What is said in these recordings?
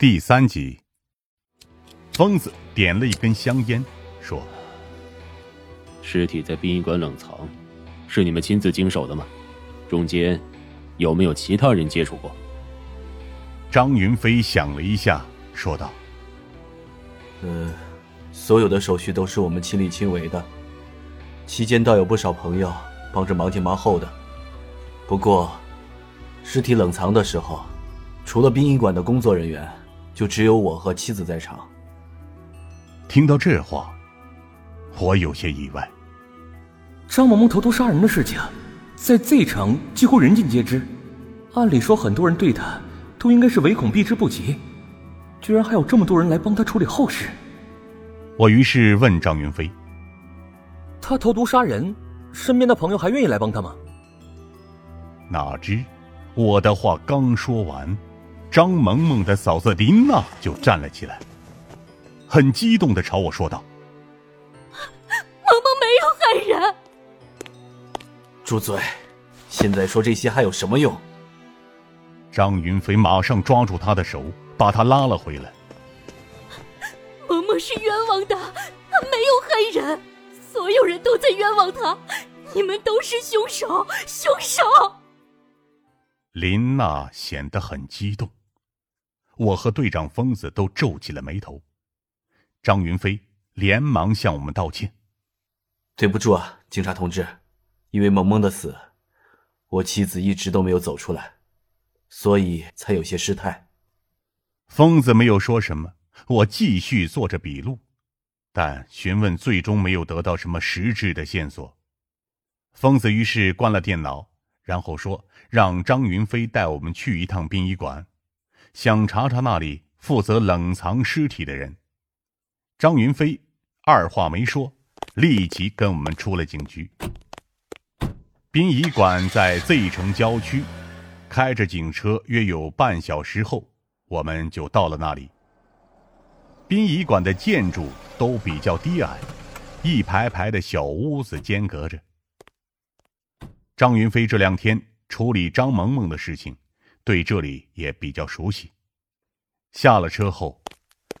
第三集，疯子点了一根香烟，说：“尸体在殡仪馆冷藏，是你们亲自经手的吗？中间有没有其他人接触过？”张云飞想了一下，说道：“嗯，所有的手续都是我们亲力亲为的，期间倒有不少朋友帮着忙前忙后的。不过，尸体冷藏的时候，除了殡仪馆的工作人员，就只有我和妻子在场。”听到这话，我有些意外。张萌萌投毒杀人的事情，在 Z 城几乎人尽皆知，按理说很多人对他。都应该是唯恐避之不及，居然还有这么多人来帮他处理后事。我于是问张云飞：“他投毒杀人，身边的朋友还愿意来帮他吗？”哪知我的话刚说完，张萌萌的嫂子林娜就站了起来，很激动的朝我说道：“萌萌没有害人。”住嘴！现在说这些还有什么用？张云飞马上抓住他的手，把他拉了回来。萌萌是冤枉的，他没有害人，所有人都在冤枉他，你们都是凶手，凶手！林娜显得很激动，我和队长疯子都皱起了眉头。张云飞连忙向我们道歉：“对不住啊，警察同志，因为萌萌的死，我妻子一直都没有走出来。”所以才有些失态。疯子没有说什么，我继续做着笔录，但询问最终没有得到什么实质的线索。疯子于是关了电脑，然后说让张云飞带我们去一趟殡仪馆，想查查那里负责冷藏尸体的人。张云飞二话没说，立即跟我们出了警局。殡仪馆在 Z 城郊区。开着警车，约有半小时后，我们就到了那里。殡仪馆的建筑都比较低矮，一排排的小屋子间隔着。张云飞这两天处理张萌萌的事情，对这里也比较熟悉。下了车后，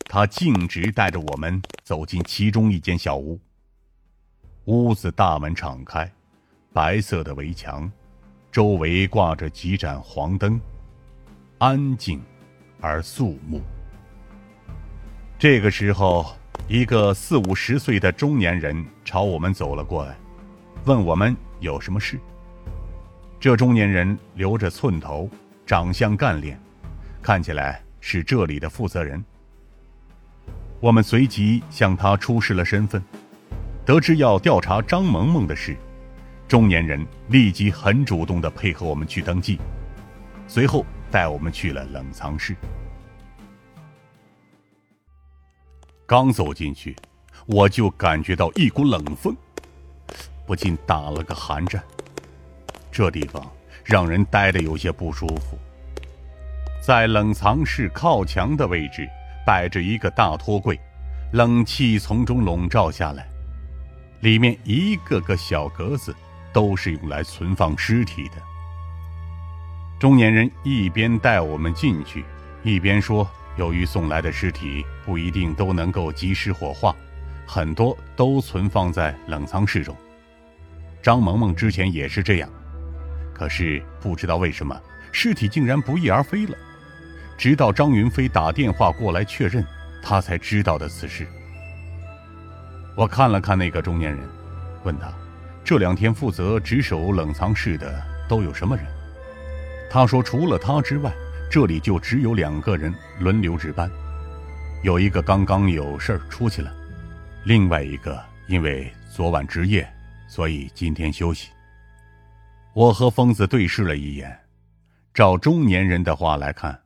他径直带着我们走进其中一间小屋。屋子大门敞开，白色的围墙。周围挂着几盏黄灯，安静而肃穆。这个时候，一个四五十岁的中年人朝我们走了过来，问我们有什么事。这中年人留着寸头，长相干练，看起来是这里的负责人。我们随即向他出示了身份，得知要调查张萌萌的事。中年人立即很主动的配合我们去登记，随后带我们去了冷藏室。刚走进去，我就感觉到一股冷风，不禁打了个寒战。这地方让人待的有些不舒服。在冷藏室靠墙的位置摆着一个大托柜，冷气从中笼罩下来，里面一个个小格子。都是用来存放尸体的。中年人一边带我们进去，一边说：“由于送来的尸体不一定都能够及时火化，很多都存放在冷藏室中。张萌萌之前也是这样，可是不知道为什么尸体竟然不翼而飞了。直到张云飞打电话过来确认，他才知道的此事。”我看了看那个中年人，问他。这两天负责值守冷藏室的都有什么人？他说，除了他之外，这里就只有两个人轮流值班。有一个刚刚有事儿出去了，另外一个因为昨晚值夜，所以今天休息。我和疯子对视了一眼，照中年人的话来看，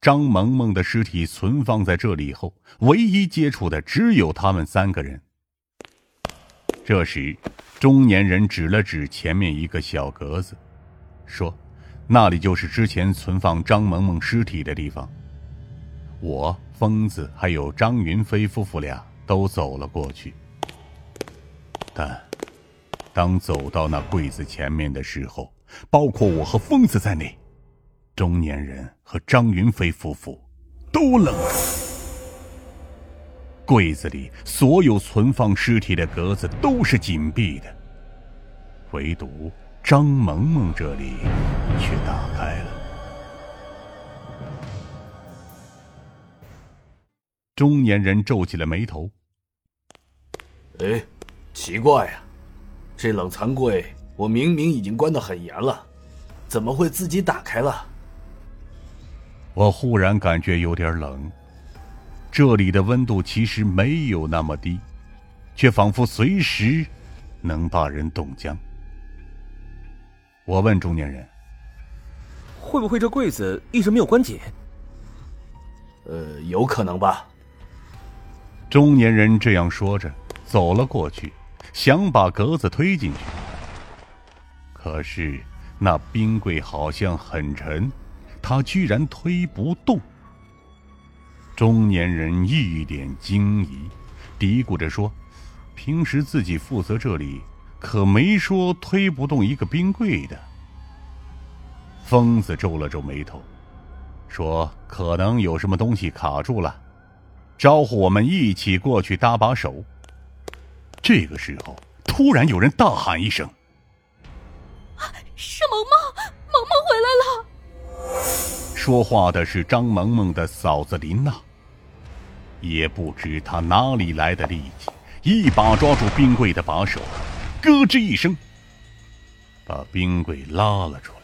张萌萌的尸体存放在这里后，唯一接触的只有他们三个人。这时。中年人指了指前面一个小格子，说：“那里就是之前存放张萌萌尸体的地方。”我、疯子还有张云飞夫妇俩都走了过去。但当走到那柜子前面的时候，包括我和疯子在内，中年人和张云飞夫妇都愣住。柜子里所有存放尸体的格子都是紧闭的，唯独张萌萌这里却打开了。中年人皱起了眉头。哎，奇怪呀，这冷藏柜我明明已经关得很严了，怎么会自己打开了？我忽然感觉有点冷。这里的温度其实没有那么低，却仿佛随时能把人冻僵。我问中年人：“会不会这柜子一直没有关紧？”“呃，有可能吧。”中年人这样说着，走了过去，想把格子推进去。可是那冰柜好像很沉，他居然推不动。中年人一脸惊疑，嘀咕着说：“平时自己负责这里，可没说推不动一个冰柜的。”疯子皱了皱眉头，说：“可能有什么东西卡住了，招呼我们一起过去搭把手。”这个时候，突然有人大喊一声：“是萌萌，萌萌回来了！”说话的是张萌萌的嫂子林娜。也不知她哪里来的力气，一把抓住冰柜的把手，咯吱一声，把冰柜拉了出来。